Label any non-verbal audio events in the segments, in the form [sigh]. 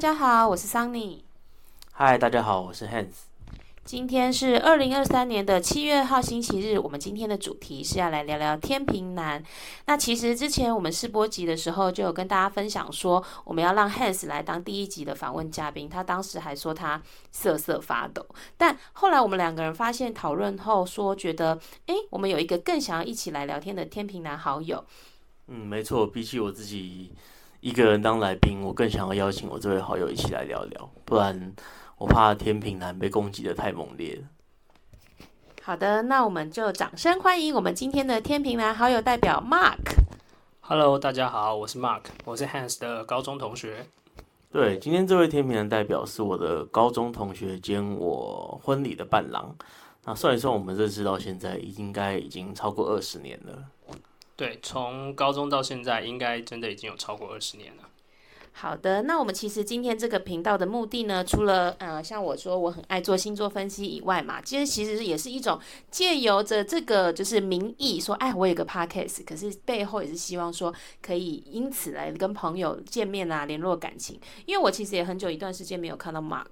家好，我是 Sunny。嗨，大家好，我是 Hans。今天是二零二三年的七月号星期日，我们今天的主题是要来聊聊天平男。那其实之前我们试播集的时候，就有跟大家分享说，我们要让 Hans 来当第一集的访问嘉宾。他当时还说他瑟瑟发抖，但后来我们两个人发现讨论后说，觉得诶，我们有一个更想要一起来聊天的天平男好友。嗯，没错，比起我自己一个人当来宾，我更想要邀请我这位好友一起来聊聊，不然。我怕天平男被攻击的太猛烈了。好的，那我们就掌声欢迎我们今天的天平男好友代表 Mark。Hello，大家好，我是 Mark，我是 Hans 的高中同学。对，今天这位天平男代表是我的高中同学兼我婚礼的伴郎。那算一算，我们认识到现在应该已经超过二十年了。对，从高中到现在，应该真的已经有超过二十年了。好的，那我们其实今天这个频道的目的呢，除了呃像我说我很爱做星座分析以外嘛，其实其实也是一种借由着这个就是名义说，哎，我有个 podcast，可是背后也是希望说可以因此来跟朋友见面啊，联络感情。因为我其实也很久一段时间没有看到 Mark，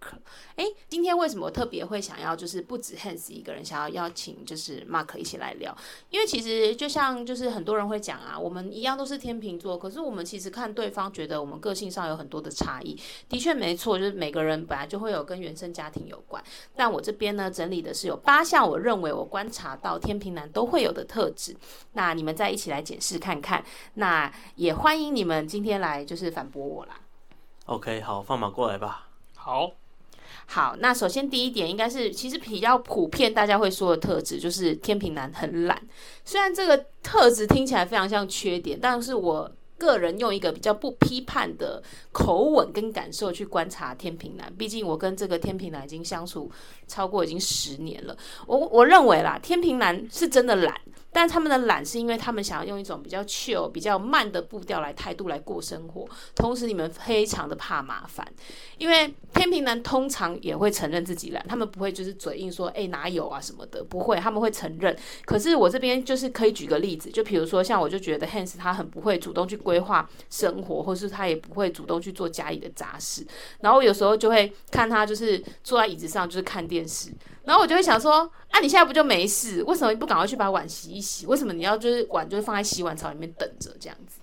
哎，今天为什么特别会想要就是不止 Hans 一个人想要邀请就是 Mark 一起来聊？因为其实就像就是很多人会讲啊，我们一样都是天秤座，可是我们其实看对方觉得我们个性。上有很多的差异，的确没错，就是每个人本来就会有跟原生家庭有关。但我这边呢，整理的是有八项，我认为我观察到天平男都会有的特质。那你们再一起来检视看看。那也欢迎你们今天来就是反驳我啦。OK，好，放马过来吧。好，好。那首先第一点应该是，其实比较普遍大家会说的特质，就是天平男很懒。虽然这个特质听起来非常像缺点，但是我。个人用一个比较不批判的口吻跟感受去观察天平男，毕竟我跟这个天平男已经相处超过已经十年了。我我认为啦，天平男是真的懒。但他们的懒是因为他们想要用一种比较 chill、比较慢的步调来态度来过生活，同时你们非常的怕麻烦，因为天平男通常也会承认自己懒，他们不会就是嘴硬说哎、哪有啊什么的，不会，他们会承认。可是我这边就是可以举个例子，就比如说像我就觉得 Hans 他很不会主动去规划生活，或是他也不会主动去做家里的杂事，然后有时候就会看他就是坐在椅子上就是看电视。然后我就会想说，啊，你现在不就没事？为什么你不赶快去把碗洗一洗？为什么你要就是碗就是放在洗碗槽里面等着这样子？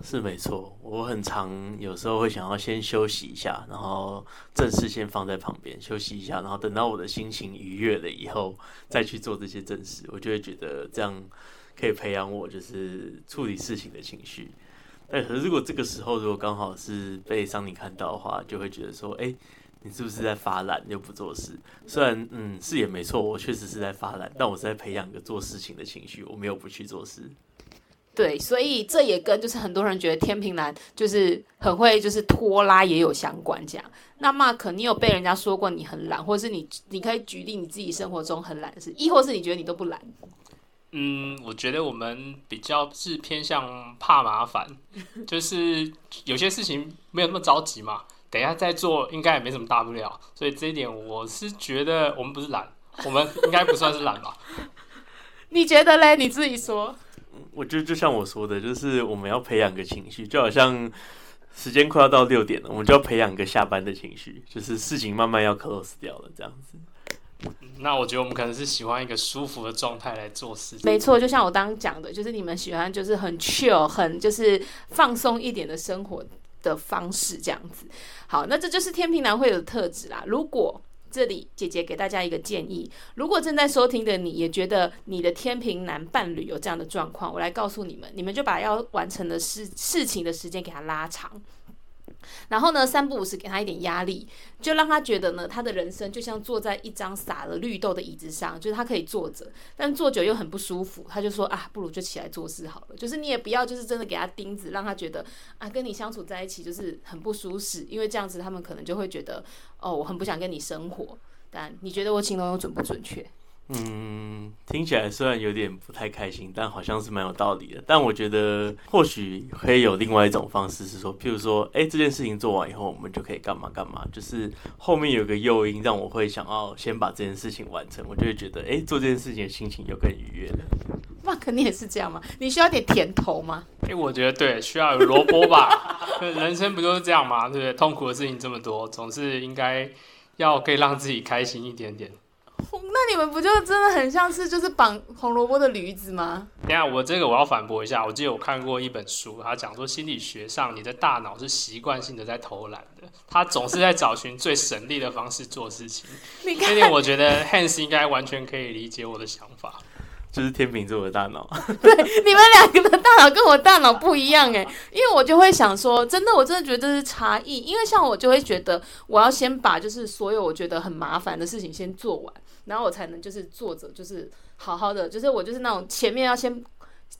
是没错，我很常有时候会想要先休息一下，然后正事先放在旁边休息一下，然后等到我的心情愉悦了以后再去做这些正事，我就会觉得这样可以培养我就是处理事情的情绪。但可是如果这个时候如果刚好是被桑尼看到的话，就会觉得说，哎。你是不是在发懒又不做事？虽然嗯是也没错，我确实是在发懒，但我是在培养一个做事情的情绪，我没有不去做事。对，所以这也跟就是很多人觉得天平男就是很会就是拖拉也有相关。这样，那 Mark，你有被人家说过你很懒，或者是你你可以举例你自己生活中很懒的事，亦或是你觉得你都不懒？嗯，我觉得我们比较是偏向怕麻烦，就是有些事情没有那么着急嘛。等一下再做，应该也没什么大不了，所以这一点我是觉得我们不是懒，我们应该不算是懒吧？[laughs] 你觉得嘞？你自己说。我觉得就像我说的，就是我们要培养个情绪，就好像时间快要到六点了，我们就要培养个下班的情绪，就是事情慢慢要 close 掉了这样子。那我觉得我们可能是喜欢一个舒服的状态来做事情。没错，就像我刚刚讲的，就是你们喜欢就是很 chill，很就是放松一点的生活。的方式这样子，好，那这就是天平男会有的特质啦。如果这里姐姐给大家一个建议，如果正在收听的你也觉得你的天平男伴侣有这样的状况，我来告诉你们，你们就把要完成的事事情的时间给他拉长。然后呢，三不五时给他一点压力，就让他觉得呢，他的人生就像坐在一张撒了绿豆的椅子上，就是他可以坐着，但坐久又很不舒服。他就说啊，不如就起来做事好了。就是你也不要，就是真的给他钉子，让他觉得啊，跟你相处在一起就是很不舒适，因为这样子他们可能就会觉得哦，我很不想跟你生活。但你觉得我形容的准不准确？嗯，听起来虽然有点不太开心，但好像是蛮有道理的。但我觉得或许可以有另外一种方式，是说，譬如说，哎、欸，这件事情做完以后，我们就可以干嘛干嘛，就是后面有个诱因，让我会想要先把这件事情完成，我就会觉得，哎、欸，做这件事情的心情又更愉悦了。Mark，你也是这样嘛？你需要点甜头吗？哎、欸，我觉得对，需要有萝卜吧。[laughs] 人生不就是这样吗？对不对？痛苦的事情这么多，总是应该要可以让自己开心一点点。[laughs] 那你们不就真的很像是就是绑红萝卜的驴子吗？等下，我这个我要反驳一下。我记得我看过一本书，他讲说心理学上你的大脑是习惯性的在偷懒的，他总是在找寻最省力的方式做事情。这点我觉得 Hans 应该完全可以理解我的想法。就是天秤座的大脑，对，你们两个的大脑跟我大脑不一样哎，因为我就会想说，真的，我真的觉得这是差异。因为像我就会觉得，我要先把就是所有我觉得很麻烦的事情先做完，然后我才能就是坐着，就是好好的，就是我就是那种前面要先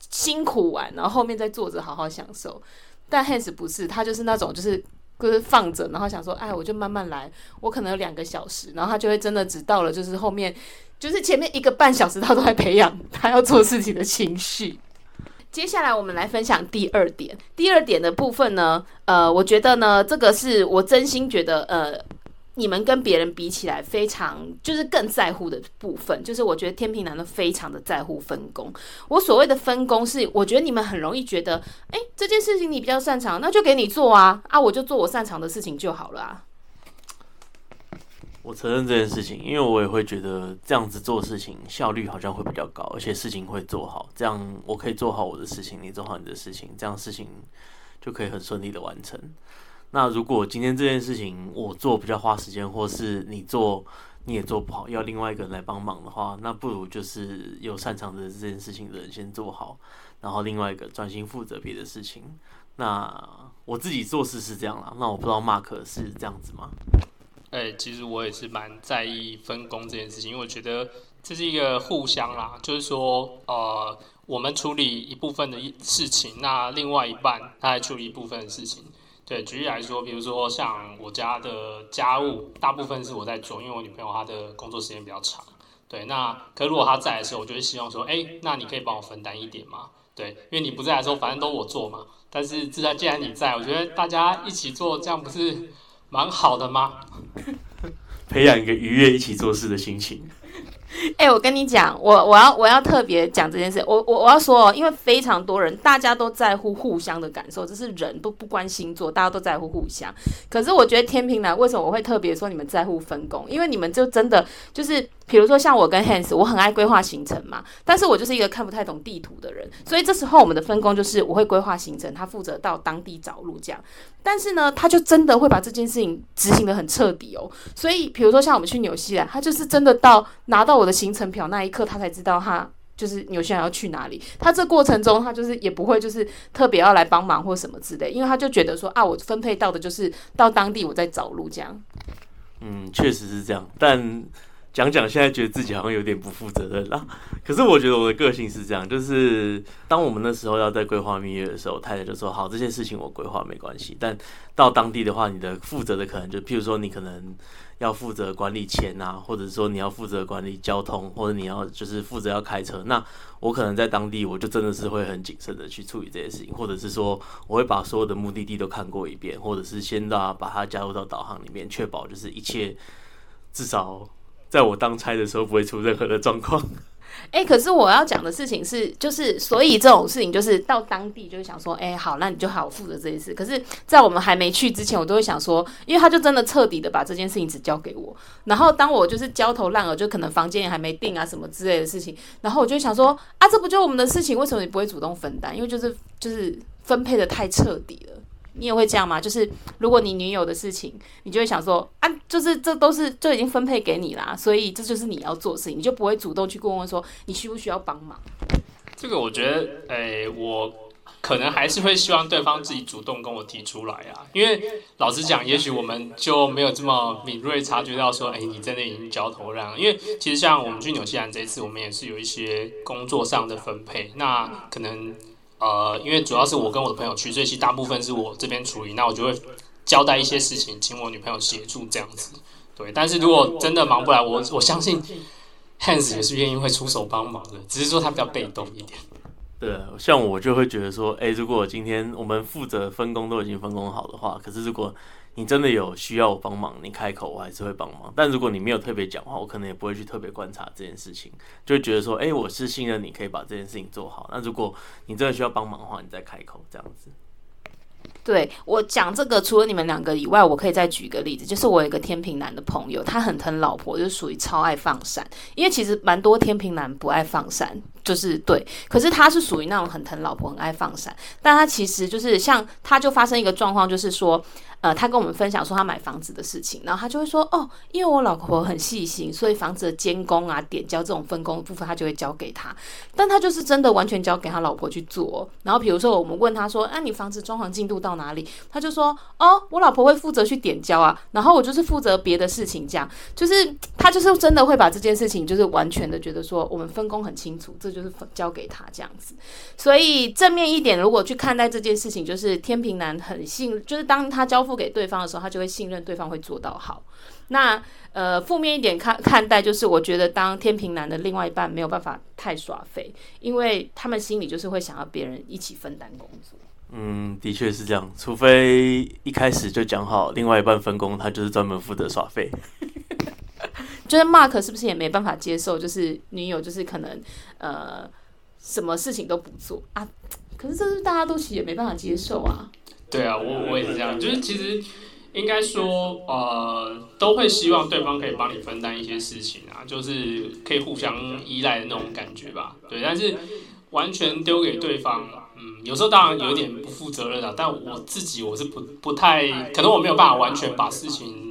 辛苦完，然后后面再坐着好好享受。但 Hans 不是，他就是那种就是就是放着，然后想说，哎，我就慢慢来，我可能有两个小时，然后他就会真的只到了就是后面。就是前面一个半小时，他都在培养他要做事情的情绪。[laughs] 接下来我们来分享第二点。第二点的部分呢，呃，我觉得呢，这个是我真心觉得，呃，你们跟别人比起来，非常就是更在乎的部分，就是我觉得天平男的非常的在乎分工。我所谓的分工是，我觉得你们很容易觉得，哎，这件事情你比较擅长，那就给你做啊，啊，我就做我擅长的事情就好了啊。我承认这件事情，因为我也会觉得这样子做事情效率好像会比较高，而且事情会做好。这样我可以做好我的事情，你做好你的事情，这样事情就可以很顺利的完成。那如果今天这件事情我做比较花时间，或是你做你也做不好，要另外一个人来帮忙的话，那不如就是有擅长的这件事情的人先做好，然后另外一个专心负责别的事情。那我自己做事是这样啦，那我不知道 Mark 是这样子吗？哎、其实我也是蛮在意分工这件事情，因为我觉得这是一个互相啦，就是说，呃，我们处理一部分的事情，那另外一半他来处理一部分的事情。对，举例来说，比如说像我家的家务，大部分是我在做，因为我女朋友她的工作时间比较长。对，那可如果她在的时候，我就会希望说，哎、那你可以帮我分担一点嘛？对，因为你不在的时候，反正都我做嘛。但是既然既然你在，我觉得大家一起做，这样不是蛮好的吗？[laughs] 培养一个愉悦一起做事的心情。[laughs] 哎、我跟你讲，我我要我要特别讲这件事。我我我要说哦，因为非常多人，大家都在乎互相的感受，这是人都不关星座，大家都在乎互相。可是我觉得天秤男为什么我会特别说你们在乎分工？因为你们就真的就是。比如说像我跟 Hans，我很爱规划行程嘛，但是我就是一个看不太懂地图的人，所以这时候我们的分工就是我会规划行程，他负责到当地找路这样。但是呢，他就真的会把这件事情执行得很彻底哦。所以比如说像我们去纽西兰，他就是真的到拿到我的行程表那一刻，他才知道他就是纽西兰要去哪里。他这过程中他就是也不会就是特别要来帮忙或什么之类，因为他就觉得说啊，我分配到的就是到当地我在找路这样。嗯，确实是这样，但。讲讲，现在觉得自己好像有点不负责任啦。可是我觉得我的个性是这样，就是当我们那时候要在规划蜜月的时候，太太就说：“好，这件事情我规划没关系。”但到当地的话，你的负责的可能就，譬如说你可能要负责管理钱啊，或者说你要负责管理交通，或者你要就是负责要开车。那我可能在当地，我就真的是会很谨慎的去处理这些事情，或者是说我会把所有的目的地都看过一遍，或者是先到把它加入到导航里面，确保就是一切至少。在我当差的时候，不会出任何的状况。哎，可是我要讲的事情是，就是所以这种事情，就是到当地就是想说，哎，好，那你就好负责这件事。可是，在我们还没去之前，我都会想说，因为他就真的彻底的把这件事情只交给我。然后，当我就是焦头烂额，就可能房间也还没定啊，什么之类的事情，然后我就想说，啊，这不就我们的事情，为什么你不会主动分担？因为就是就是分配的太彻底了。你也会这样吗？就是如果你女友的事情，你就会想说啊，就是这都是就已经分配给你啦，所以这就是你要做的事情，你就不会主动去问问说你需不需要帮忙。这个我觉得，诶、我可能还是会希望对方自己主动跟我提出来啊，因为老实讲，也许我们就没有这么敏锐察觉到说，哎、欸，你真的已经焦头烂额。因为其实像我们去纽西兰这一次，我们也是有一些工作上的分配，那可能。呃，因为主要是我跟我的朋友去，所以其实大部分是我这边处理，那我就会交代一些事情，请我女朋友协助这样子。对，但是如果真的忙不来，我我相信 Hans 也是愿意会出手帮忙的，只是说他比较被动一点。对，像我就会觉得说，哎，如果今天我们负责分工都已经分工好的话，可是如果你真的有需要我帮忙，你开口我还是会帮忙。但如果你没有特别讲话，我可能也不会去特别观察这件事情，就觉得说，哎，我是信任你可以把这件事情做好。那如果你真的需要帮忙的话，你再开口这样子。对，我讲这个，除了你们两个以外，我可以再举一个例子，就是我有一个天秤男的朋友，他很疼老婆，就是属于超爱放闪。因为其实蛮多天秤男不爱放闪，就是对。可是他是属于那种很疼老婆、很爱放闪，但他其实就是像，他就发生一个状况，就是说。呃，他跟我们分享说他买房子的事情，然后他就会说哦，因为我老婆很细心，所以房子的监工啊、点交这种分工的部分，他就会交给他。但他就是真的完全交给他老婆去做。然后比如说我们问他说，啊，你房子装潢进度到哪里？他就说，哦，我老婆会负责去点交啊，然后我就是负责别的事情，这样就是他就是真的会把这件事情就是完全的觉得说我们分工很清楚，这就是交给他这样子。所以正面一点，如果去看待这件事情，就是天平男很信，就是当他交付给对方的时候，他就会信任对方会做到好。那呃，负面一点看看待，就是我觉得当天平男的另外一半没有办法太耍废，因为他们心里就是会想要别人一起分担工作。嗯，的确是这样，除非一开始就讲好另外一半分工，他就是专门负责耍废。就是 Mark 是不是也没办法接受，就是女友就是可能呃什么事情都不做啊？可是这是大家都其实也没办法接受啊。对啊，我我也是这样，就是其实应该说，呃，都会希望对方可以帮你分担一些事情啊，就是可以互相依赖的那种感觉吧。对，但是完全丢给对方，嗯，有时候当然有点不负责任啊。但我自己我是不不太，可能我没有办法完全把事情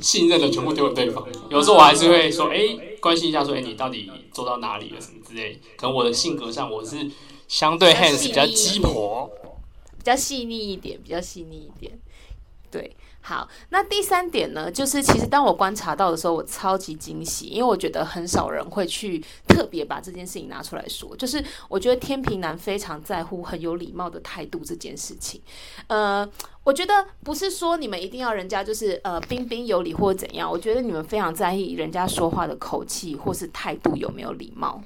信任的全部丢给对方。有时候我还是会说，哎，关心一下，说，哎，你到底做到哪里了，什么之类。可能我的性格上，我是相对 hands 比较鸡婆。比较细腻一点，比较细腻一点，对，好，那第三点呢，就是其实当我观察到的时候，我超级惊喜，因为我觉得很少人会去特别把这件事情拿出来说，就是我觉得天平男非常在乎很有礼貌的态度这件事情，呃，我觉得不是说你们一定要人家就是呃彬彬有礼或怎样，我觉得你们非常在意人家说话的口气或是态度有没有礼貌。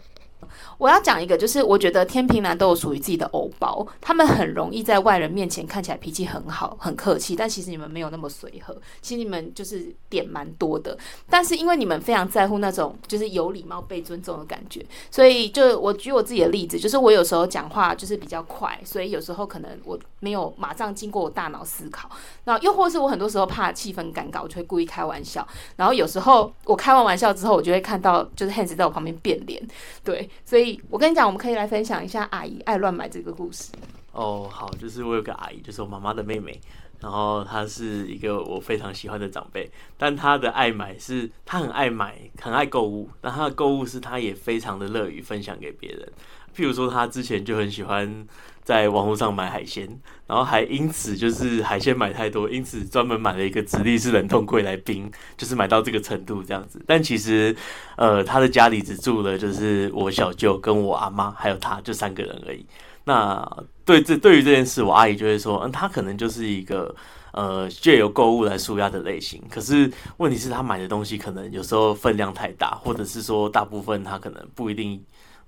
我要讲一个，就是我觉得天秤男都有属于自己的欧包，他们很容易在外人面前看起来脾气很好、很客气，但其实你们没有那么随和，其实你们就是点蛮多的。但是因为你们非常在乎那种就是有礼貌、被尊重的感觉，所以就我举我自己的例子，就是我有时候讲话就是比较快，所以有时候可能我没有马上经过我大脑思考，那又或是我很多时候怕气氛尴尬，我就会故意开玩笑，然后有时候我开完玩笑之后，我就会看到就是 Hans 在我旁边变脸，对，所以。我跟你讲，我们可以来分享一下阿姨爱乱买这个故事。哦，好，就是我有个阿姨，就是我妈妈的妹妹，然后她是一个我非常喜欢的长辈，但她的爱买是她很爱买，很爱购物，但她的购物是她也非常的乐于分享给别人。譬如说，她之前就很喜欢在网络上买海鲜，然后还因此就是海鲜买太多，因此专门买了一个直立式冷冻柜来冰，就是买到这个程度这样子。但其实，呃，他的家里只住了就是我小舅跟我阿妈还有他，就三个人而已。那对这对于这件事，我阿姨就会说，嗯，他可能就是一个呃借由购物来舒压的类型。可是问题是，他买的东西可能有时候分量太大，或者是说大部分他可能不一定。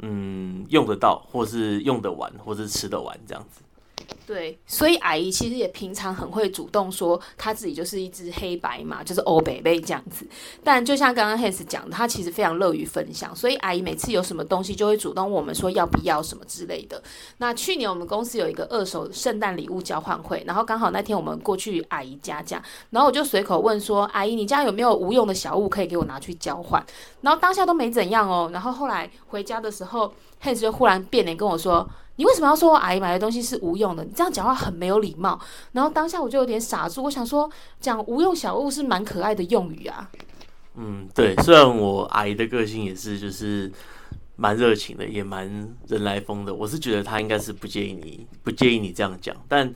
嗯，用得到，或是用得完，或是吃得完这样子。对，所以阿姨其实也平常很会主动说，她自己就是一只黑白马，就是欧北北这样子。但就像刚刚 Hans 讲的，她其实非常乐于分享，所以阿姨每次有什么东西就会主动问我们说要不要什么之类的。那去年我们公司有一个二手圣诞礼物交换会，然后刚好那天我们过去阿姨家家，然后我就随口问说：“阿姨，你家有没有无用的小物可以给我拿去交换？”然后当下都没怎样哦，然后后来回家的时候，Hans 就忽然变脸跟我说。你为什么要说我阿姨买的东西是无用的？你这样讲话很没有礼貌。然后当下我就有点傻住，我想说，讲无用小物是蛮可爱的用语啊。嗯，对，虽然我阿姨的个性也是就是蛮热情的，也蛮人来疯的。我是觉得她应该是不介意你不介意你这样讲，但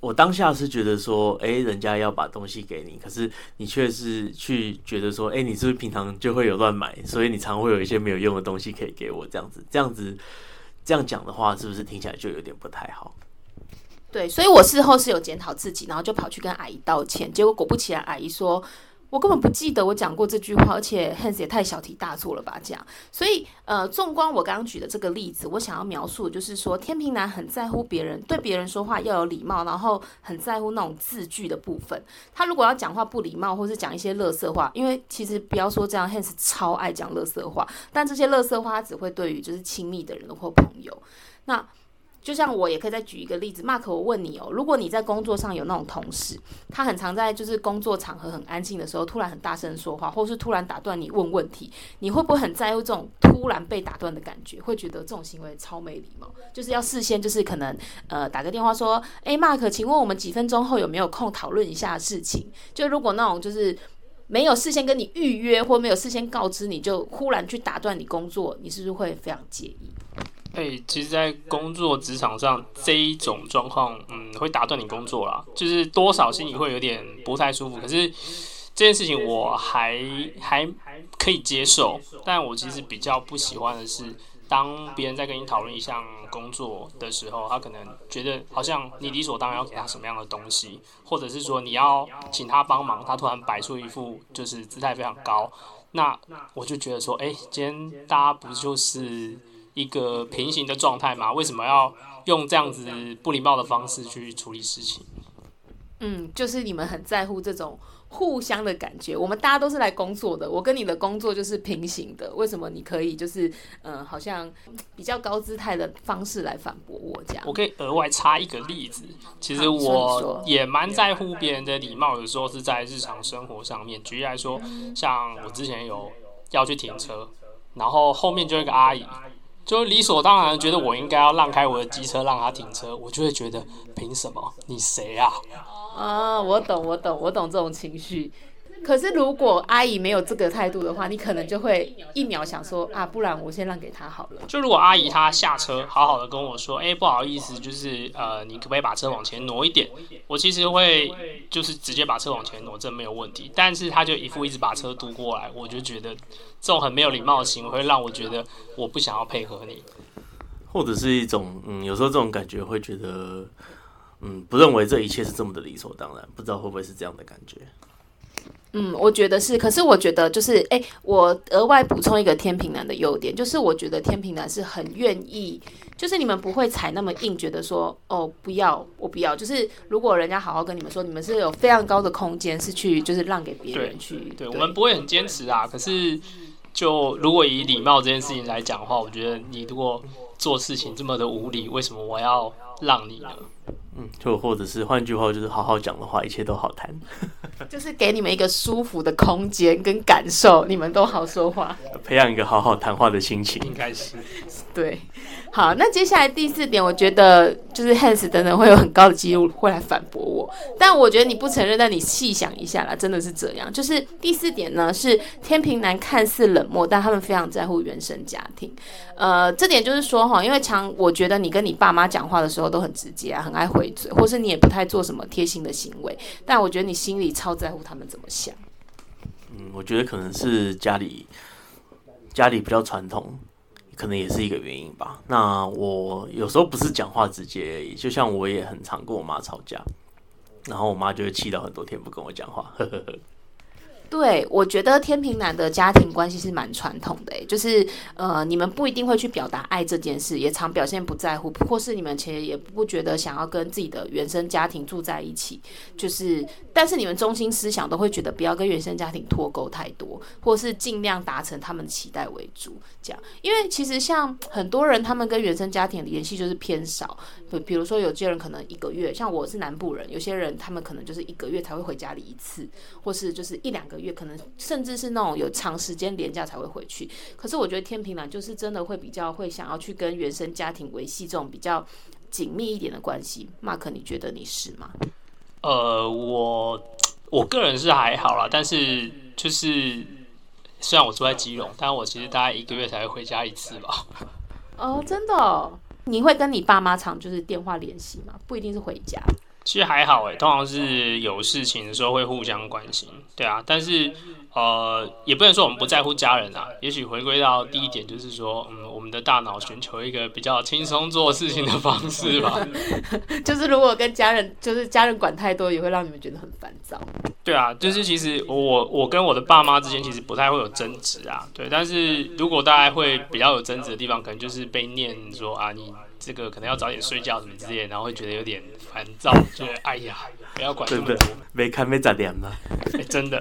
我当下是觉得说，哎，人家要把东西给你，可是你却是去觉得说，哎，你是不是平常就会有乱买，所以你常会有一些没有用的东西可以给我这样子，这样子。这样讲的话，是不是听起来就有点不太好？对，所以我事后是有检讨自己，然后就跑去跟阿姨道歉。结果果不其然，阿姨说：“我根本不记得我讲过这句话，而且 Hans 也太小题大做了吧？这样，所以呃，纵观我刚刚举的这个例子，我想要描述的就是说，天秤男很在乎别人，对别人说话要有礼貌，然后很在乎那种字句的部分。他如果要讲话不礼貌，或是讲一些垃圾话，因为其实不要说这样，Hans 超爱讲垃圾话，但这些垃圾话只会对于就是亲密的人或朋友。那就像我也可以再举一个例子，Mark，我问你哦，如果你在工作上有那种同事，他很常在就是工作场合很安静的时候，突然很大声说话，或是突然打断你问问题，你会不会很在乎这种突然被打断的感觉？会觉得这种行为超没礼貌？就是要事先就是可能呃打个电话说，诶，Mark，请问我们几分钟后有没有空讨论一下事情？就如果那种就是没有事先跟你预约或没有事先告知，你就忽然去打断你工作，你是不是会非常介意？哎、欸，其实，在工作职场上这一种状况，嗯，会打断你工作啦，就是多少心里会有点不太舒服。可是这件事情我还还可以接受，但我其实比较不喜欢的是，当别人在跟你讨论一项工作的时候，他可能觉得好像你理所当然要给他什么样的东西，或者是说你要请他帮忙，他突然摆出一副就是姿态非常高，那我就觉得说，哎、今天大家不就是一个平行的状态嘛？为什么要用这样子不礼貌的方式去处理事情？嗯，就是你们很在乎这种互相的感觉。我们大家都是来工作的，我跟你的工作就是平行的。为什么你可以就是嗯、呃，好像比较高姿态的方式来反驳我这样？我可以额外插一个例子，其实我也蛮在乎别人的礼貌，有时候是在日常生活上面。举例来说，像我之前有要去停车，然后后面就有一个阿姨。就理所当然觉得我应该要让开我的机车让他停车，我就会觉得凭什么？你谁啊？啊，我懂，我懂，我懂这种情绪。可是如果阿姨没有这个态度的话，你可能就会一秒想说啊，不然我先让给他好了。就如果阿姨她下车，好好的跟我说，哎、欸，不好意思，就是呃，你可不可以把车往前挪一点？我其实会就是直接把车往前挪，这没有问题。但是她就一副一直把车嘟过来，我就觉得这种很没有礼貌的行为会让我觉得我不想要配合你，或者是一种嗯，有时候这种感觉会觉得嗯，不认为这一切是这么的理所当然，不知道会不会是这样的感觉。嗯，我觉得是，可是我觉得就是，哎，我额外补充一个天平男的优点，就是我觉得天平男是很愿意，就是你们不会踩那么硬，觉得说，哦，不要，我不要，就是如果人家好好跟你们说，你们是有非常高的空间是去，就是让给别人去，对，对，对，我们不会很坚持啊。可是，就如果以礼貌这件事情来讲的话，我觉得你如果做事情这么的无理，为什么我要让你呢？嗯，就或者是换句话，就是好好讲的话，一切都好谈。[laughs] 就是给你们一个舒服的空间跟感受，你们都好说话，培养一个好好谈话的心情，应该是对。好，那接下来第四点，我觉得就是 Hans 等等会有很高的几率会来反驳我，但我觉得你不承认，但你细想一下啦，真的是这样。就是第四点呢，是天平男看似冷漠，但他们非常在乎原生家庭。呃，这点就是说哈，因为常我觉得你跟你爸妈讲话的时候都很直接啊，很爱回嘴，或是你也不太做什么贴心的行为，但我觉得你心里超在乎他们怎么想。嗯，我觉得可能是家里家里比较传统。可能也是一个原因吧。那我有时候不是讲话直接而已，就像我也很常跟我妈吵架，然后我妈就会气到很多天不跟我讲话。呵呵呵。对，我觉得天平男的家庭关系是蛮传统的，就是呃，你们不一定会去表达爱这件事，也常表现不在乎，或是你们其实也不觉得想要跟自己的原生家庭住在一起，就是，但是你们中心思想都会觉得不要跟原生家庭脱钩太多，或是尽量达成他们的期待为主，这样，因为其实像很多人，他们跟原生家庭的联系就是偏少，比比如说有些人可能一个月，像我是南部人，有些人他们可能就是一个月才会回家里一次，或是就是一两个。月可能甚至是那种有长时间连假才会回去，可是我觉得天平男就是真的会比较会想要去跟原生家庭维系这种比较紧密一点的关系。Mark，你觉得你是吗？呃，我我个人是还好啦，但是就是虽然我住在基隆，但我其实大概一个月才会回家一次吧。[laughs] 哦，真的哦？你会跟你爸妈常就是电话联系吗？不一定是回家。其实还好诶，通常是有事情的时候会互相关心，对啊。但是呃，也不能说我们不在乎家人啊。也许回归到第一点，就是说，嗯，我们的大脑寻求一个比较轻松做事情的方式吧。[laughs] 就是如果跟家人，就是家人管太多，也会让你们觉得很烦躁。对啊，就是其实我我跟我的爸妈之间其实不太会有争执啊。对，但是如果大家会比较有争执的地方，可能就是被念说啊，你这个可能要早点睡觉什么之类，然后会觉得有点烦躁，觉得哎呀。不要管这么多，没看没咋点了。真的，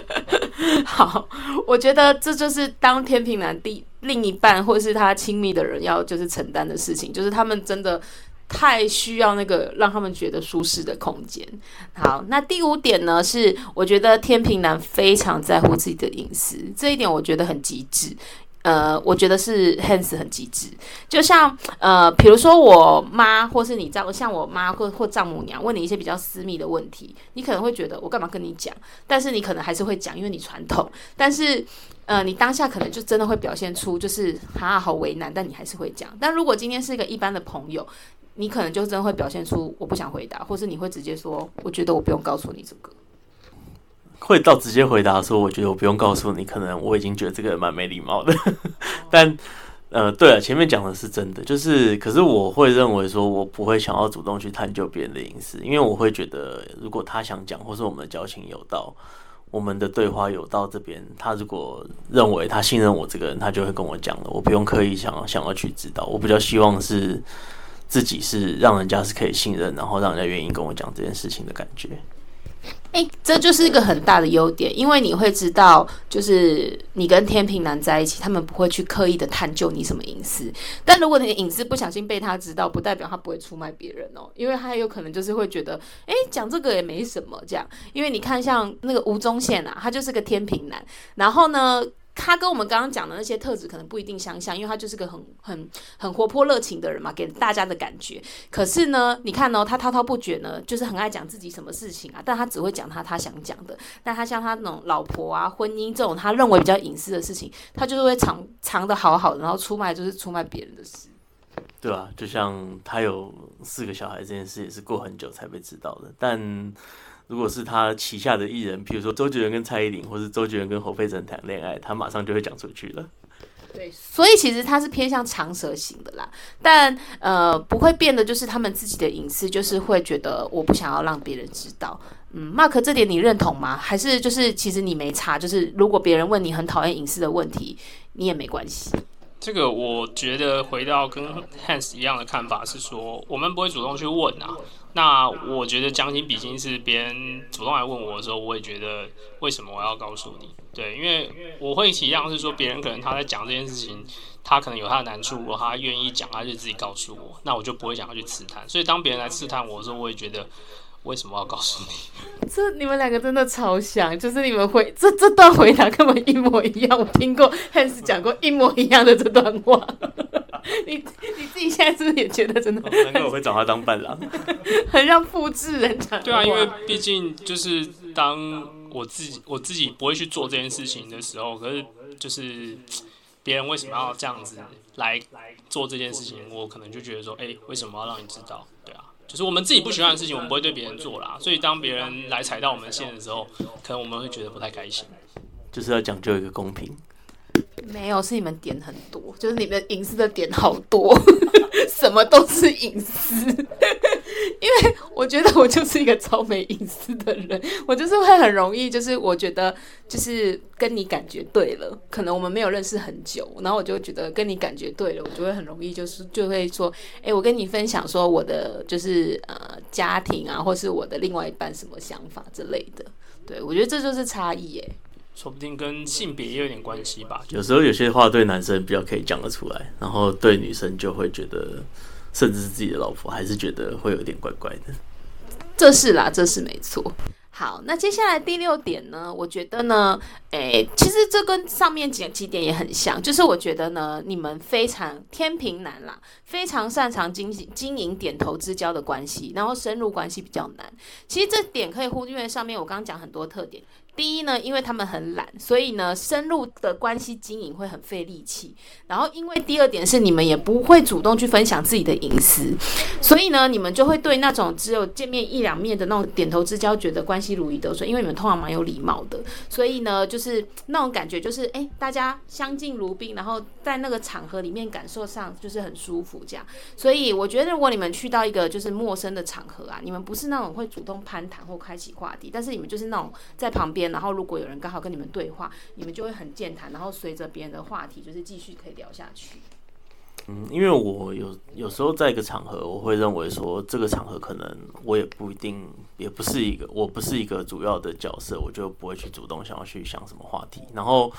[laughs] 好，我觉得这就是当天平男第另一半或是他亲密的人要就是承担的事情，就是他们真的太需要那个让他们觉得舒适的空间。好，那第五点呢，是我觉得天平男非常在乎自己的隐私，这一点我觉得很极致。呃，我觉得是 Hans 很机智，就像呃，比如说我妈，或是你丈，像我妈或或丈母娘问你一些比较私密的问题，你可能会觉得我干嘛跟你讲？但是你可能还是会讲，因为你传统。但是呃，你当下可能就真的会表现出就是啊，好为难，但你还是会讲。但如果今天是一个一般的朋友，你可能就真的会表现出我不想回答，或是你会直接说，我觉得我不用告诉你这个。会到直接回答说，我觉得我不用告诉你，可能我已经觉得这个人蛮没礼貌的。[laughs] 但呃，对了，前面讲的是真的，就是可是我会认为说，我不会想要主动去探究别人的隐私，因为我会觉得，如果他想讲，或是我们的交情有到，我们的对话有到这边，他如果认为他信任我这个人，他就会跟我讲了，我不用刻意想要想要去知道。我比较希望是自己是让人家是可以信任，然后让人家愿意跟我讲这件事情的感觉。哎、这就是一个很大的优点，因为你会知道，就是你跟天平男在一起，他们不会去刻意的探究你什么隐私。但如果你的隐私不小心被他知道，不代表他不会出卖别人哦，因为他有可能就是会觉得，哎、讲这个也没什么这样。因为你看，像那个吴宗宪啊，他就是个天平男，然后呢，他跟我们刚刚讲的那些特质可能不一定相像，因为他就是个很很很活泼热情的人嘛，给大家的感觉。可是呢，你看呢、哦，他滔滔不绝呢，就是很爱讲自己什么事情啊，但他只会讲他他想讲的。但他像他那种老婆啊、婚姻这种他认为比较隐私的事情，他就是会藏藏的好好的，然后出卖就是出卖别人的事。对啊，就像他有四个小孩这件事，也是过很久才被知道的，但。如果是他旗下的艺人，比如说周杰伦跟蔡依林，或是周杰伦跟侯佩岑谈恋爱，他马上就会讲出去了。对，所以其实他是偏向长舌型的啦，但呃不会变的，就是他们自己的隐私，就是会觉得我不想要让别人知道。嗯，Mark 这点你认同吗？还是就是其实你没差，就是如果别人问你很讨厌隐私的问题，你也没关系。这个我觉得回到跟 Hans 一样的看法是说，我们不会主动去问啊。那我觉得将心比心是别人主动来问我的时候，我也觉得为什么我要告诉你？对，因为我会体谅是说别人可能他在讲这件事情，他可能有他的难处，如果他愿意讲，他就自己告诉我，那我就不会想要去刺探。所以当别人来刺探我的时候，我也觉得。为什么要告诉你？[laughs] 这你们两个真的超像，就是你们回 [laughs] 这这段回答根本一模一样。我听过 Hans 讲过一模一样的这段话。[laughs] 你你自己现在是不是也觉得真的？难怪我会找他当伴郎，很像复制人讲。对啊，因为毕竟就是当我自己我自己不会去做这件事情的时候，可是就是别人为什么要这样子来做这件事情，我可能就觉得说，哎、欸，为什么要让你知道？对啊。就是我们自己不喜欢的事情，我们不会对别人做啦。所以当别人来踩到我们线的时候，可能我们会觉得不太开心。就是要讲究一个公平。没有，是你们点很多，就是你们隐私的点好多，[laughs] 什么都是隐私。我觉得我就是一个超没隐私的人，我就是会很容易，就是我觉得就是跟你感觉对了，可能我们没有认识很久，然后我就觉得跟你感觉对了，我就会很容易就是就会说，哎，我跟你分享说我的就是呃家庭啊，或是我的另外一半什么想法之类的。对，我觉得这就是差异耶，说不定跟性别也有点关系吧。有时候有些话对男生比较可以讲得出来，然后对女生就会觉得。甚至是自己的老婆，还是觉得会有点怪怪的。这是啦，这是没错。好，那接下来第六点呢？我觉得呢，诶、其实这跟上面几几点也很像，就是我觉得呢，你们非常天平男啦，非常擅长经营经营点头之交的关系，然后深入关系比较难。其实这点可以忽略上面我刚刚讲很多特点。第一呢，因为他们很懒，所以呢，深入的关系经营会很费力气。然后，因为第二点是你们也不会主动去分享自己的隐私，所以呢，你们就会对那种只有见面一两面的那种点头之交觉得关系如鱼得水，因为你们通常蛮有礼貌的。所以呢，就是那种感觉，就是哎，大家相敬如宾，然后在那个场合里面感受上就是很舒服这样。所以我觉得，如果你们去到一个就是陌生的场合啊，你们不是那种会主动攀谈或开启话题，但是你们就是那种在旁边。然后，如果有人刚好跟你们对话，你们就会很健谈，然后随着别人的话题，就是继续可以聊下去。嗯，因为我有有时候在一个场合，我会认为说这个场合可能我也不一定，也不是一个，我不是一个主要的角色，我就不会去主动想要去想什么话题。然后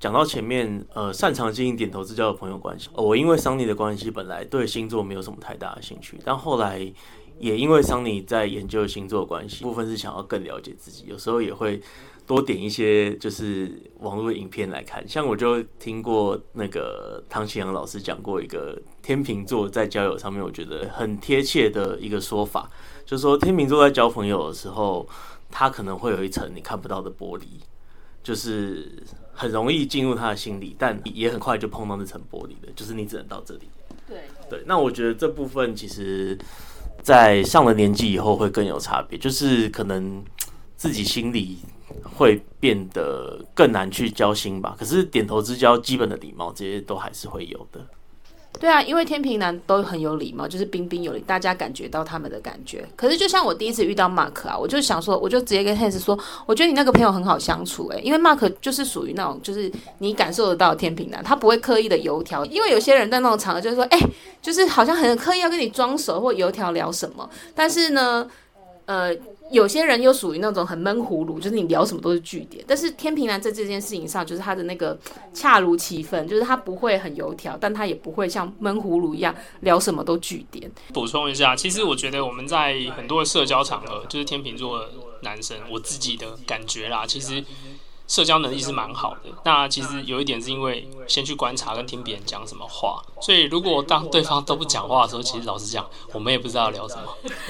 讲到前面，呃，擅长经营点头之交的朋友关系，我因为桑尼的关系，本来对星座没有什么太大的兴趣，但后来。也因为桑尼在研究星座关系，部分是想要更了解自己，有时候也会多点一些就是网络影片来看。像我就听过那个汤启阳老师讲过一个天秤座在交友上面，我觉得很贴切的一个说法，就是说天秤座在交朋友的时候，他可能会有一层你看不到的玻璃，就是很容易进入他的心里，但也很快就碰到那层玻璃的，就是你只能到这里。对对，那我觉得这部分其实。在上了年纪以后会更有差别，就是可能自己心里会变得更难去交心吧。可是点头之交、基本的礼貌这些都还是会有的。对啊，因为天平男都很有礼貌，就是彬彬有礼，大家感觉到他们的感觉。可是就像我第一次遇到 Mark 啊，我就想说，我就直接跟 Hans 说，我觉得你那个朋友很好相处诶、因为 Mark 就是属于那种就是你感受得到天平男，他不会刻意的油条。因为有些人在那种场合就是说，哎、就是好像很刻意要跟你装熟或油条聊什么，但是呢，呃。有些人又属于那种很闷葫芦，就是你聊什么都是据点。但是天平男在这件事情上，就是他的那个恰如其分，就是他不会很油条，但他也不会像闷葫芦一样聊什么都据点。补充一下，其实我觉得我们在很多的社交场合，就是天秤座男生，我自己的感觉啦，其实。社交能力是蛮好的，那其实有一点是因为先去观察跟听别人讲什么话，所以如果当对方都不讲话的时候，其实老实讲，我们也不知道聊什么，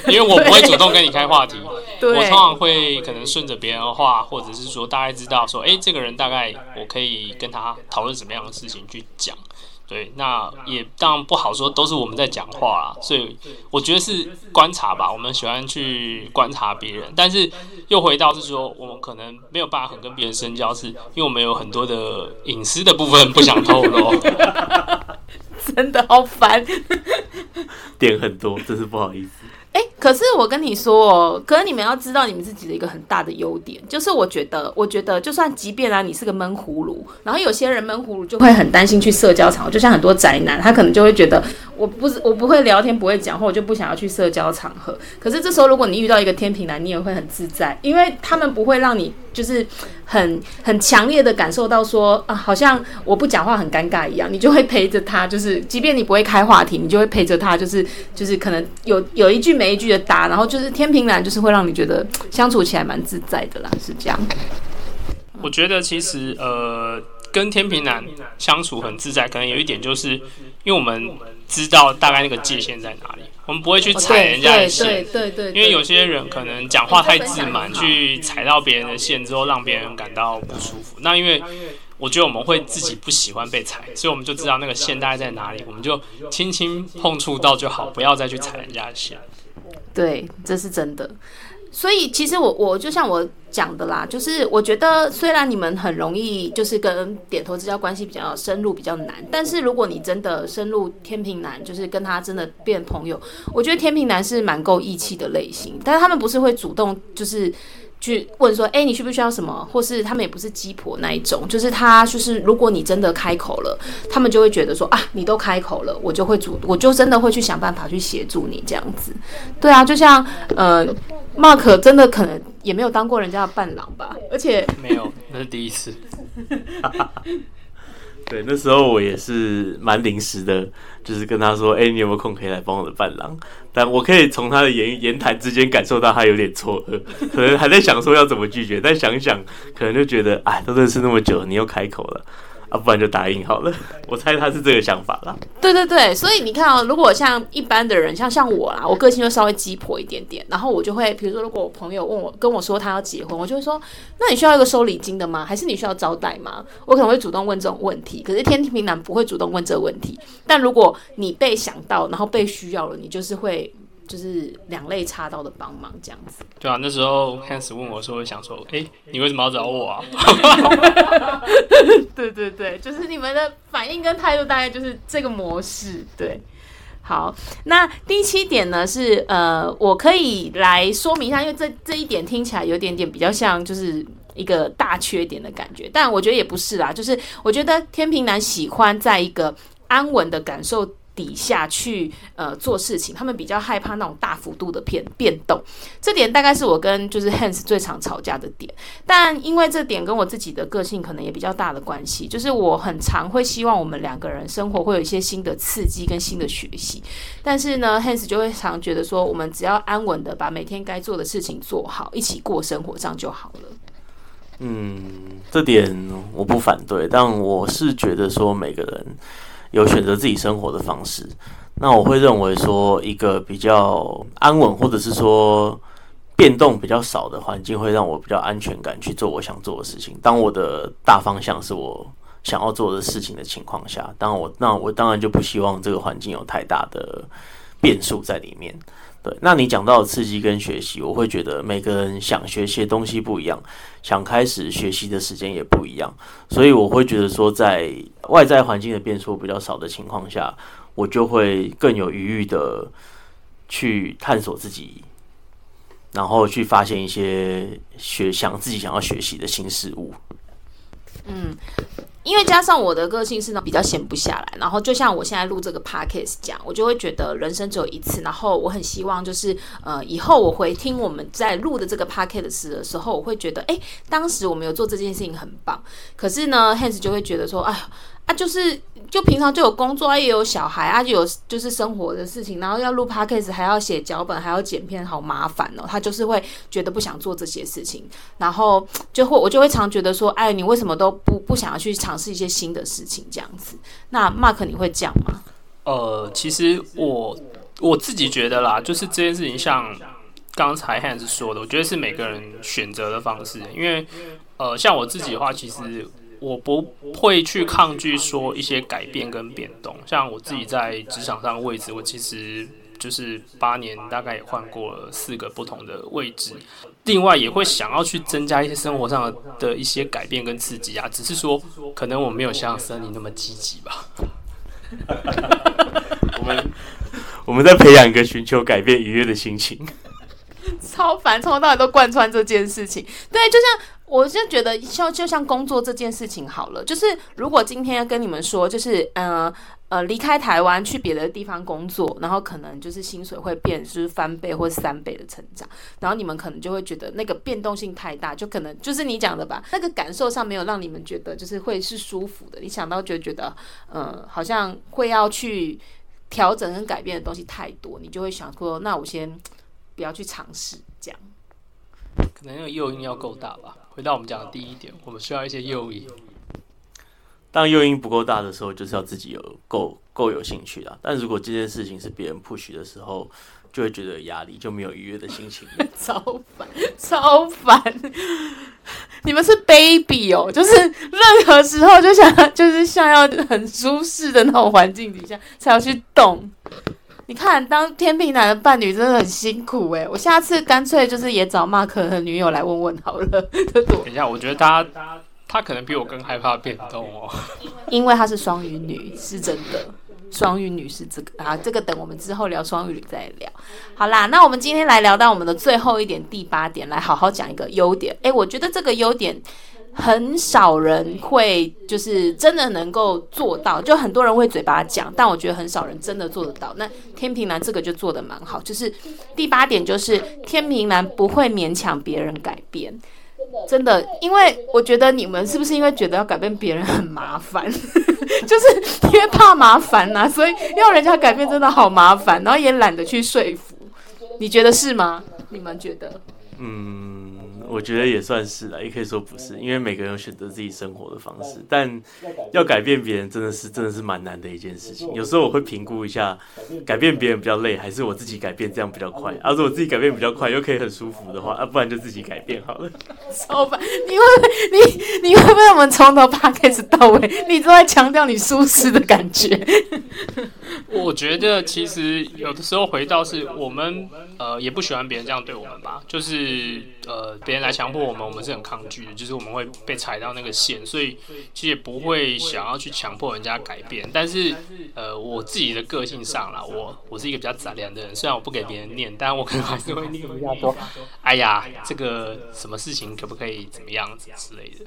因为我不会主动跟你开话题，[laughs] 我通常会可能顺着别人的话，或者是说大概知道说，诶，这个人大概我可以跟他讨论什么样的事情去讲。对，那也当然不好说，都是我们在讲话啊，所以我觉得是观察吧。我们喜欢去观察别人，但是又回到是说，我们可能没有办法很跟别人深交，是因为我们有很多的隐私的部分不想透露。[laughs] 真的好烦，[laughs] 点很多，真是不好意思。可是我跟你说哦，可是你们要知道你们自己的一个很大的优点，就是我觉得，我觉得就算即便啊，你是个闷葫芦，然后有些人闷葫芦就会很担心去社交场合，就像很多宅男，他可能就会觉得我不是我不会聊天，不会讲话，我就不想要去社交场合。可是这时候如果你遇到一个天秤男，你也会很自在，因为他们不会让你就是很很强烈的感受到说啊，好像我不讲话很尴尬一样，你就会陪着他，就是即便你不会开话题，你就会陪着他，就是就是可能有有一句没一句的答，然后就是天平男，就是会让你觉得相处起来蛮自在的啦，是这样。我觉得其实呃，跟天平男相处很自在，可能有一点就是因为我们知道大概那个界限在哪里，我们不会去踩人家的线，对对对，因为有些人可能讲话太自满，去踩到别人的线之后，让别人感到不舒服。那因为我觉得我们会自己不喜欢被踩，所以我们就知道那个线大概在哪里，我们就轻轻碰触到就好，不要再去踩人家的线。对，这是真的。所以其实我我就像我讲的啦，就是我觉得虽然你们很容易就是跟点头之交关系比较深入比较难，但是如果你真的深入天秤男，就是跟他真的变朋友，我觉得天秤男是蛮够义气的类型，但是他们不是会主动就是。去问说，哎、你需不需要什么？或是他们也不是鸡婆那一种，就是他就是，如果你真的开口了，他们就会觉得说啊，你都开口了，我就会主，我就真的会去想办法去协助你这样子。对啊，就像呃，Mark 真的可能也没有当过人家的伴郎吧，而且没有，那是第一次。[laughs] 对，那时候我也是蛮临时的，就是跟他说：“哎、你有没有空可以来帮我的伴郎？”但我可以从他的言言谈之间感受到他有点错愕，可能还在想说要怎么拒绝，但想想，可能就觉得哎，都认识那么久，你又开口了啊，不然就答应好了。[laughs] 我猜他是这个想法啦。对对对，所以你看哦，如果像一般的人，像像我啦，我个性就稍微鸡婆一点点，然后我就会，比如说，如果我朋友问我跟我说他要结婚，我就会说，那你需要一个收礼金的吗？还是你需要招待吗？我可能会主动问这种问题。可是天秤男不会主动问这个问题，但如果你被想到，然后被需要了，你就是会。就是两肋插刀的帮忙这样子。对啊，那时候 Hans 问我说，我想说，哎、欸，你为什么要找我啊？[laughs] 对对对，就是你们的反应跟态度大概就是这个模式。对，好，那第七点呢是呃，我可以来说明一下，因为这这一点听起来有点点比较像就是一个大缺点的感觉，但我觉得也不是啦，就是我觉得天平男喜欢在一个安稳的感受底下去呃做事情，他们比较害怕那种大幅度的变变动，这点大概是我跟就是 Hans 最常吵架的点。但因为这点跟我自己的个性可能也比较大的关系，就是我很常会希望我们两个人生活会有一些新的刺激跟新的学习。但是呢，Hans 就会常觉得说，我们只要安稳的把每天该做的事情做好，一起过生活，这样就好了。嗯，这点我不反对，但我是觉得说每个人。有选择自己生活的方式，那我会认为说，一个比较安稳或者是说变动比较少的环境，会让我比较安全感去做我想做的事情。当我的大方向是我想要做的事情的情况下，当我那我当然就不希望这个环境有太大的变数在里面。那你讲到刺激跟学习，我会觉得每个人想学习的东西不一样，想开始学习的时间也不一样，所以我会觉得说，在外在环境的变数比较少的情况下，我就会更有余裕的去探索自己，然后去发现一些学想自己想要学习的新事物。嗯。因为加上我的个性是呢比较闲不下来，然后就像我现在录这个 podcast 讲，我就会觉得人生只有一次，然后我很希望就是呃以后我回听我们在录的这个 podcast 的时候，我会觉得哎，当时我们有做这件事情很棒。可是呢，Hans 就会觉得说，哎。啊，就是就平常就有工作啊，也有小孩啊，就有就是生活的事情，然后要录 podcast，还要写脚本，还要剪片，好麻烦哦。他就是会觉得不想做这些事情，然后就会我就会常觉得说，哎，你为什么都不不想要去尝试一些新的事情这样子？那 Mark 你会这样吗？呃，其实我我自己觉得啦，就是这件事情像刚才 Hans 说的，我觉得是每个人选择的方式，因为呃，像我自己的话，其实。我不会去抗拒说一些改变跟变动，像我自己在职场上的位置，我其实就是八年大概也换过了四个不同的位置，另外也会想要去增加一些生活上的一些改变跟刺激啊，只是说可能我没有像森林那么积极吧。我们我们在培养一个寻求改变愉悦的心情，超烦，从头到尾都贯穿这件事情，对，就像。我就觉得像就像工作这件事情好了，就是如果今天要跟你们说，就是呃呃离开台湾去别的地方工作，然后可能就是薪水会变，就是翻倍或三倍的成长，然后你们可能就会觉得那个变动性太大，就可能就是你讲的吧，那个感受上没有让你们觉得就是会是舒服的，你想到就觉得呃好像会要去调整跟改变的东西太多，你就会想说，那我先不要去尝试这样。可能那个诱因要够大吧。回到我们讲的第一点，我们需要一些诱因。当诱因不够大的时候，就是要自己有够够有兴趣啦。但如果这件事情是别人 push 的时候，就会觉得有压力，就没有愉悦的心情。[laughs] 超烦，超烦！你们是 baby 哦，就是任何时候就想，就是想要很舒适的那种环境底下才要去动。你看，当天秤男的伴侣真的很辛苦哎！我下次干脆就是也找 Mark 的女友来问问好了。[laughs] 等一下，我觉得他他可能比我更害怕变动哦，因为他是双鱼女，是真的。双鱼女是这个啊，这个等我们之后聊双鱼女再聊。好啦，那我们今天来聊到我们的最后一点，第八点，来好好讲一个优点。哎，我觉得这个优点。很少人会就是真的能够做到，就很多人会嘴巴讲，但我觉得很少人真的做得到。那天平男这个就做得蛮好，就是第八点就是天平男不会勉强别人改变，真的，因为我觉得你们是不是因为觉得要改变别人很麻烦，[laughs] 就是因为怕麻烦呐、所以要人家改变真的好麻烦，然后也懒得去说服。你觉得是吗？你们觉得？嗯。我觉得也算是啦，也可以说不是，因为每个人有选择自己生活的方式，但要改变别人真的是真的是蛮难的一件事情。有时候我会评估一下，改变别人比较累，还是我自己改变这样比较快？啊，如果我自己改变比较快，又可以很舒服的话，啊，不然就自己改变好了。[laughs] 超烦！你会不会你你会不会我们从头把开始到尾，你都在强调你舒适的感觉？[laughs] 我觉得其实有的时候回到是我们呃也不喜欢别人这样对我们吧，就是呃别人来强迫我们，我们是很抗拒的，就是我们会被踩到那个线，所以其实也不会想要去强迫人家改变。但是呃我自己的个性上啦，我我是一个比较杂粮的人，虽然我不给别人念，但我可能还是会念一下说，哎呀这个什么事情可不可以怎么样子之类的。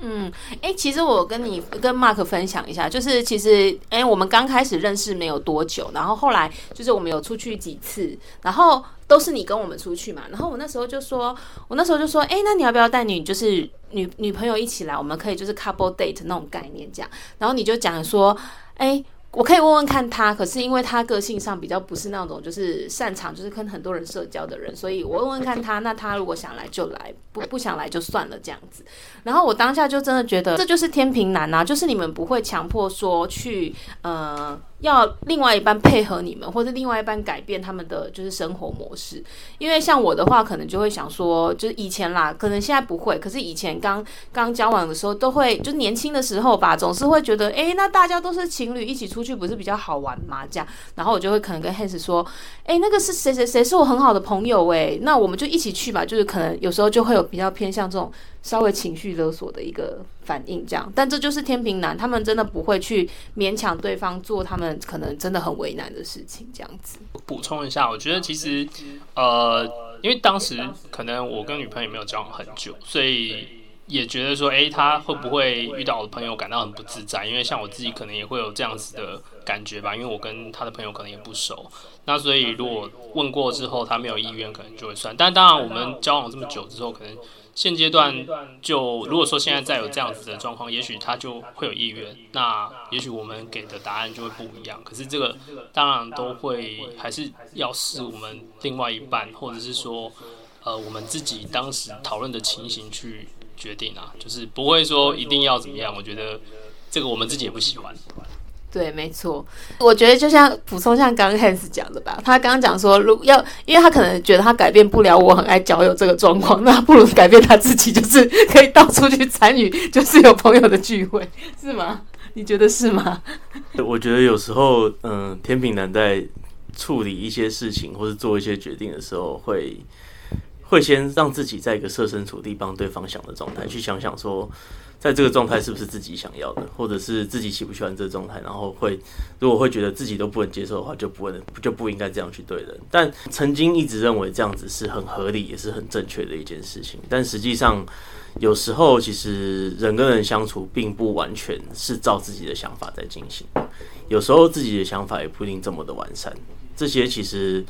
嗯，哎、其实我跟你跟 Mark 分享一下，就是其实，哎、我们刚开始认识没有多久，然后后来就是我们有出去几次，然后都是你跟我们出去嘛，然后我那时候就说，我那时候就说，哎、那你要不要带你就是女女朋友一起来，我们可以就是 couple date 那种概念这样，然后你就讲说，哎、我可以问问看他，可是因为他个性上比较不是那种就是擅长就是跟很多人社交的人，所以我问问看他，那他如果想来就来，不不想来就算了这样子。然后我当下就真的觉得这就是天平男啊，就是你们不会强迫说去呃。要另外一半配合你们，或者另外一半改变他们的就是生活模式。因为像我的话，可能就会想说，就是以前啦，可能现在不会，可是以前刚刚交往的时候，都会就年轻的时候吧，总是会觉得，诶，那大家都是情侣，一起出去不是比较好玩吗？这样，然后我就会可能跟 Hans 说，诶，那个是谁谁谁是我很好的朋友，诶，那我们就一起去吧。就是可能有时候就会有比较偏向这种。稍微情绪勒索的一个反应，这样，但这就是天平男，他们真的不会去勉强对方做他们可能真的很为难的事情，这样子。补充一下，我觉得其实，呃，因为当时可能我跟女朋友没有交往很久，所以也觉得说，诶，他会不会遇到我的朋友感到很不自在？因为像我自己可能也会有这样子的感觉吧，因为我跟他的朋友可能也不熟，那所以如果问过之后他没有意愿，可能就会算。但当然，我们交往这么久之后，可能。现阶段就如果说现在再有这样子的状况，也许他就会有意愿，那也许我们给的答案就会不一样。可是这个当然都会还是要视我们另外一半，或者是说呃我们自己当时讨论的情形去决定啊，就是不会说一定要怎么样。我觉得这个我们自己也不喜欢。对，没错，我觉得就像补充，像刚刚 Hans 讲的吧，他刚刚讲说，如要，因为他可能觉得他改变不了我很爱交友这个状况，那不如改变他自己，就是可以到处去参与，就是有朋友的聚会，是吗？你觉得是吗？我觉得有时候，嗯、天平男在处理一些事情或是做一些决定的时候，会会先让自己在一个设身处地帮对方想的状态，去想想说。在这个状态是不是自己想要的，或者是自己喜不喜欢这个状态？然后会，如果会觉得自己都不能接受的话，就不能就不应该这样去对人。但曾经一直认为这样子是很合理，也是很正确的一件事情。但实际上，有时候其实人跟人相处并不完全是照自己的想法在进行，有时候自己的想法也不一定这么的完善。这些其实。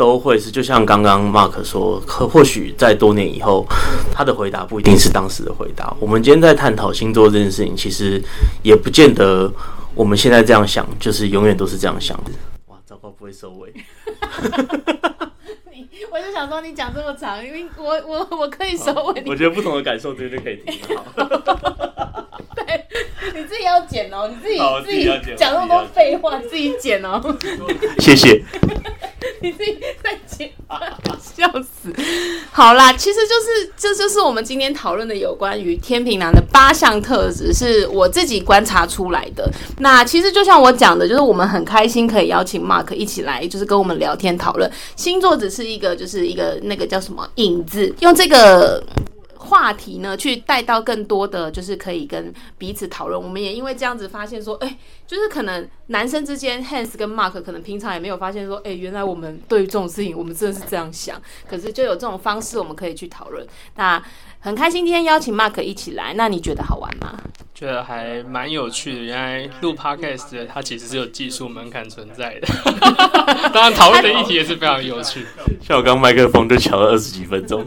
都会是，就像刚刚 Mark 说，可或许在多年以后，他的回答不一定是当时的回答。我们今天在探讨星座这件事情，其实也不见得我们现在这样想，就是永远都是这样想的。哇，糟糕，不会收尾。你，我就想说，你讲这么长，因为我我我可以收尾。我觉得不同的感受，绝对可以听。对，[laughs] 你自己要剪哦，你自己自己讲那么多废话，自己剪哦。[laughs] 谢谢。[laughs] 你自己在剪，笑死！好啦，其实就是这就是我们今天讨论的有关于天平男的八项特质，是我自己观察出来的。那其实就像我讲的，就是我们很开心可以邀请 Mark 一起来，就是跟我们聊天讨论星座，只是一个就是一个那个叫什么影子，用这个。话题呢，去带到更多的，就是可以跟彼此讨论。我们也因为这样子发现说，哎、欸，就是可能男生之间，Hans 跟 Mark 可能平常也没有发现说，哎、欸，原来我们对于这种事情，我们真的是这样想。可是就有这种方式，我们可以去讨论。那很开心今天邀请 Mark 一起来，那你觉得好玩吗？觉得还蛮有趣的。原来录 Podcast 的它其实是有技术门槛存在的。[laughs] 当然，讨论的议题也是非常有趣。像我刚麦克风就调了二十几分钟。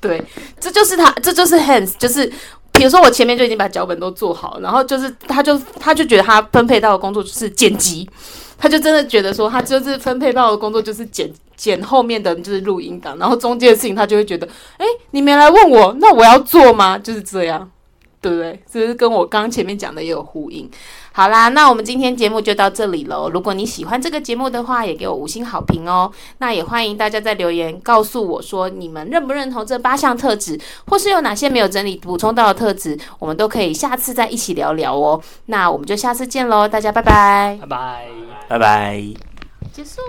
[laughs] 对，这就是他，这就是 Hans，就是比如说我前面就已经把脚本都做好，然后就是他就他就觉得他分配到的工作就是剪辑，他就真的觉得说他就是分配到的工作就是剪剪后面的就是录音档，然后中间的事情他就会觉得，哎，你没来问我，那我要做吗？就是这样，对不对？这是跟我刚刚前面讲的也有呼应。好啦，那我们今天节目就到这里喽。如果你喜欢这个节目的话，也给我五星好评哦。那也欢迎大家在留言告诉我说，你们认不认同这八项特质，或是有哪些没有整理补充到的特质，我们都可以下次再一起聊聊哦。那我们就下次见喽，大家拜拜，拜拜，拜拜，结束。